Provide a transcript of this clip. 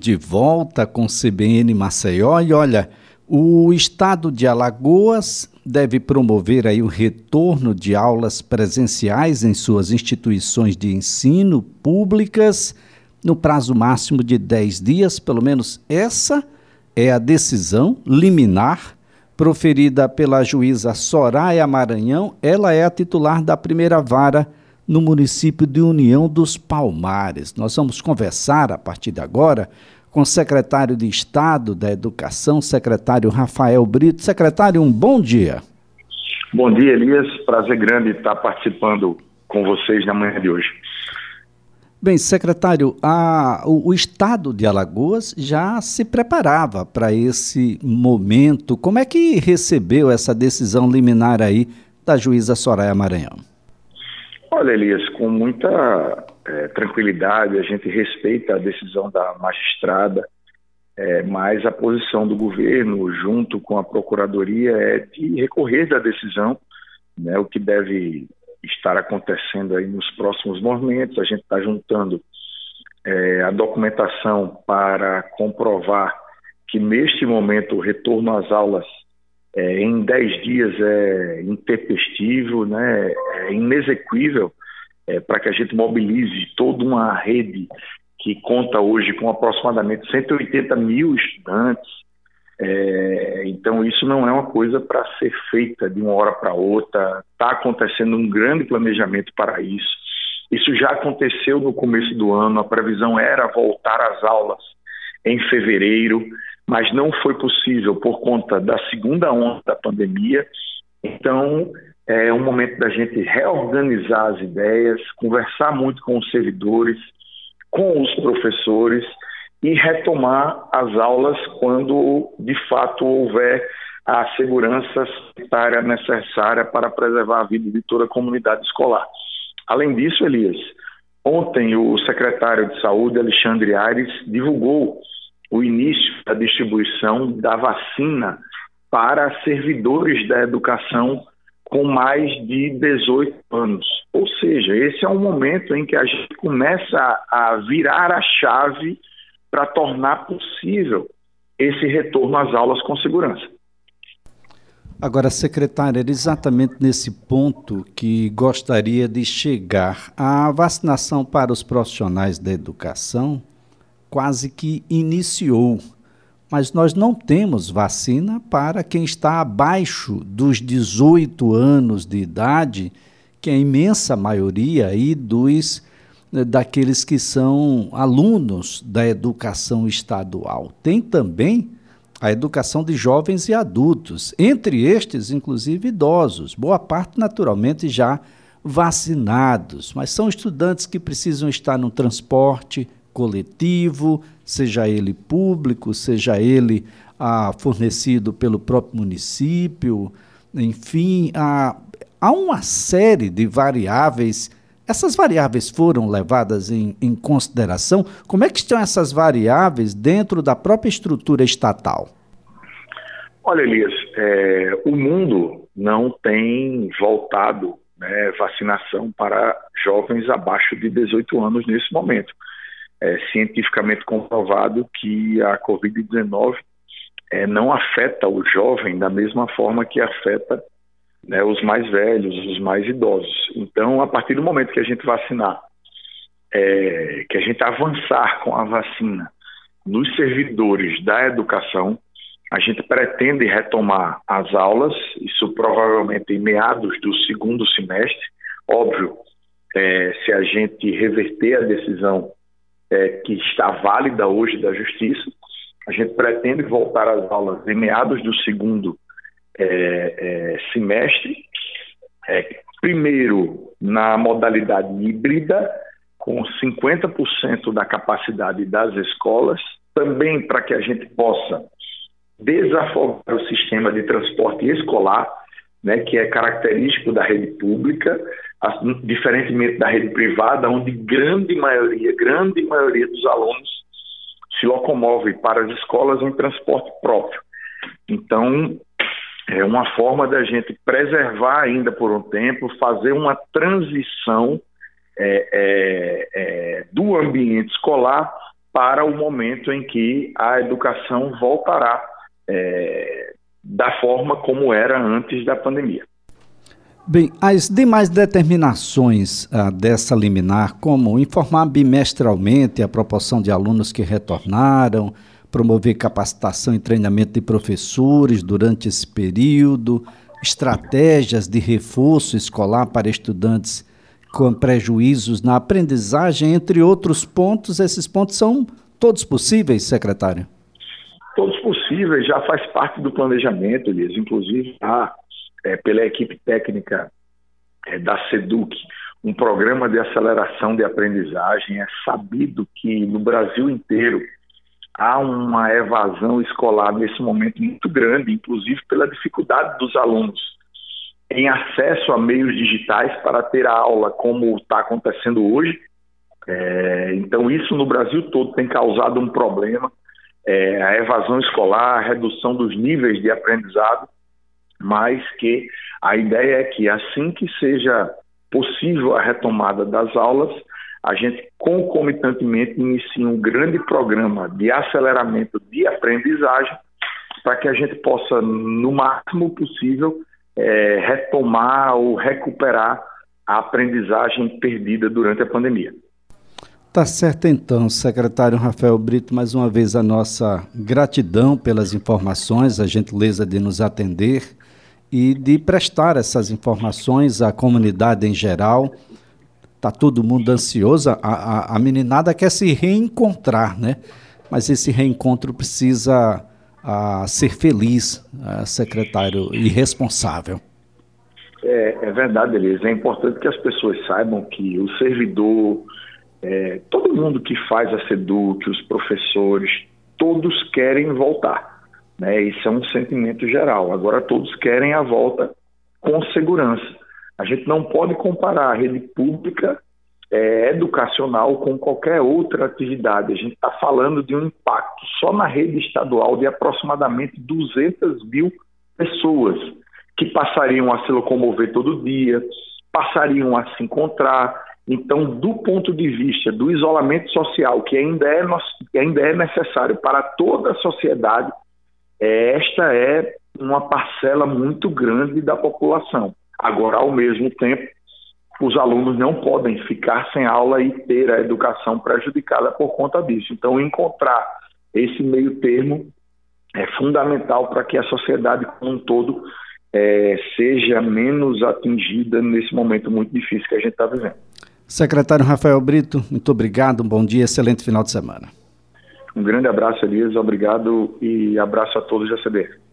De volta com CBN Maceió e olha, o estado de Alagoas deve promover aí o retorno de aulas presenciais em suas instituições de ensino públicas no prazo máximo de 10 dias, pelo menos essa é a decisão liminar proferida pela juíza Soraya Maranhão. Ela é a titular da primeira vara no município de União dos Palmares. Nós vamos conversar a partir de agora com o secretário de Estado da Educação, secretário Rafael Brito. Secretário, um bom dia. Bom dia, Elias. Prazer grande estar participando com vocês na manhã de hoje. Bem, secretário, a, o, o, estado de Alagoas já se preparava para esse momento. Como é que recebeu essa decisão liminar aí da juíza Soraya Maranhão? Olha, Elias, com muita é, tranquilidade, a gente respeita a decisão da magistrada, é, mas a posição do governo, junto com a procuradoria, é de recorrer da decisão, né, o que deve estar acontecendo aí nos próximos momentos. A gente está juntando é, a documentação para comprovar que neste momento o retorno às aulas é, em 10 dias é intempestivo, né, é inexequível é, para que a gente mobilize toda uma rede que conta hoje com aproximadamente 180 mil estudantes. É, então, isso não é uma coisa para ser feita de uma hora para outra. Está acontecendo um grande planejamento para isso. Isso já aconteceu no começo do ano. A previsão era voltar às aulas em fevereiro, mas não foi possível por conta da segunda onda da pandemia. Então, é um momento da gente reorganizar as ideias, conversar muito com os servidores, com os professores e retomar as aulas quando de fato houver a segurança sanitária necessária para preservar a vida de toda a comunidade escolar. Além disso, Elias, ontem o secretário de Saúde, Alexandre Aires, divulgou o início da distribuição da vacina para servidores da educação com mais de 18 anos. Ou seja, esse é um momento em que a gente começa a virar a chave para tornar possível esse retorno às aulas com segurança. Agora, secretária, era exatamente nesse ponto que gostaria de chegar. A vacinação para os profissionais da educação quase que iniciou mas nós não temos vacina para quem está abaixo dos 18 anos de idade, que é a imensa maioria aí dos eh, daqueles que são alunos da educação estadual. Tem também a educação de jovens e adultos, entre estes, inclusive idosos, boa parte naturalmente já vacinados, mas são estudantes que precisam estar no transporte coletivo, seja ele público, seja ele ah, fornecido pelo próprio município, enfim, há, há uma série de variáveis. Essas variáveis foram levadas em, em consideração? Como é que estão essas variáveis dentro da própria estrutura estatal? Olha, Elias, é, o mundo não tem voltado né, vacinação para jovens abaixo de 18 anos nesse momento é cientificamente comprovado que a Covid-19 é, não afeta o jovem da mesma forma que afeta né, os mais velhos, os mais idosos. Então, a partir do momento que a gente vacinar, é, que a gente avançar com a vacina nos servidores da educação, a gente pretende retomar as aulas, isso provavelmente em meados do segundo semestre. Óbvio, é, se a gente reverter a decisão é, que está válida hoje da Justiça. A gente pretende voltar às aulas em meados do segundo é, é, semestre, é, primeiro na modalidade híbrida, com 50% da capacidade das escolas, também para que a gente possa desafogar o sistema de transporte escolar, né, que é característico da rede pública, diferentemente da rede privada, onde grande maioria, grande maioria dos alunos se locomove para as escolas em transporte próprio. Então, é uma forma da gente preservar ainda por um tempo, fazer uma transição é, é, é, do ambiente escolar para o momento em que a educação voltará é, da forma como era antes da pandemia. Bem, as demais determinações ah, dessa liminar, como informar bimestralmente a proporção de alunos que retornaram, promover capacitação e treinamento de professores durante esse período, estratégias de reforço escolar para estudantes com prejuízos na aprendizagem, entre outros pontos, esses pontos são todos possíveis, secretário? Todos possíveis, já faz parte do planejamento, Elias, inclusive há, é, pela equipe técnica é, da SEDUC, um programa de aceleração de aprendizagem. É sabido que no Brasil inteiro há uma evasão escolar nesse momento muito grande, inclusive pela dificuldade dos alunos em acesso a meios digitais para ter a aula como está acontecendo hoje. É, então, isso no Brasil todo tem causado um problema. É, a evasão escolar, a redução dos níveis de aprendizado, mas que a ideia é que assim que seja possível a retomada das aulas, a gente concomitantemente inicie um grande programa de aceleramento de aprendizagem para que a gente possa, no máximo possível, é, retomar ou recuperar a aprendizagem perdida durante a pandemia. Tá certo então, secretário Rafael Brito, mais uma vez a nossa gratidão pelas informações, a gentileza de nos atender e de prestar essas informações à comunidade em geral. Tá todo mundo ansioso, a, a, a meninada quer se reencontrar, né? Mas esse reencontro precisa a ser feliz, secretário, e responsável. É, é verdade, Elisa. É importante que as pessoas saibam que o servidor, é, todo mundo que faz a SEDUC, os professores, todos querem voltar. Né? Isso é um sentimento geral. Agora, todos querem a volta com segurança. A gente não pode comparar a rede pública é, educacional com qualquer outra atividade. A gente está falando de um impacto só na rede estadual de aproximadamente 200 mil pessoas que passariam a se locomover todo dia, passariam a se encontrar. Então, do ponto de vista do isolamento social, que ainda é, ainda é necessário para toda a sociedade, é, esta é uma parcela muito grande da população. Agora, ao mesmo tempo, os alunos não podem ficar sem aula e ter a educação prejudicada por conta disso. Então, encontrar esse meio termo é fundamental para que a sociedade como um todo é, seja menos atingida nesse momento muito difícil que a gente está vivendo. Secretário Rafael Brito, muito obrigado, um bom dia, excelente final de semana. Um grande abraço, Elias, obrigado e abraço a todos da CBR.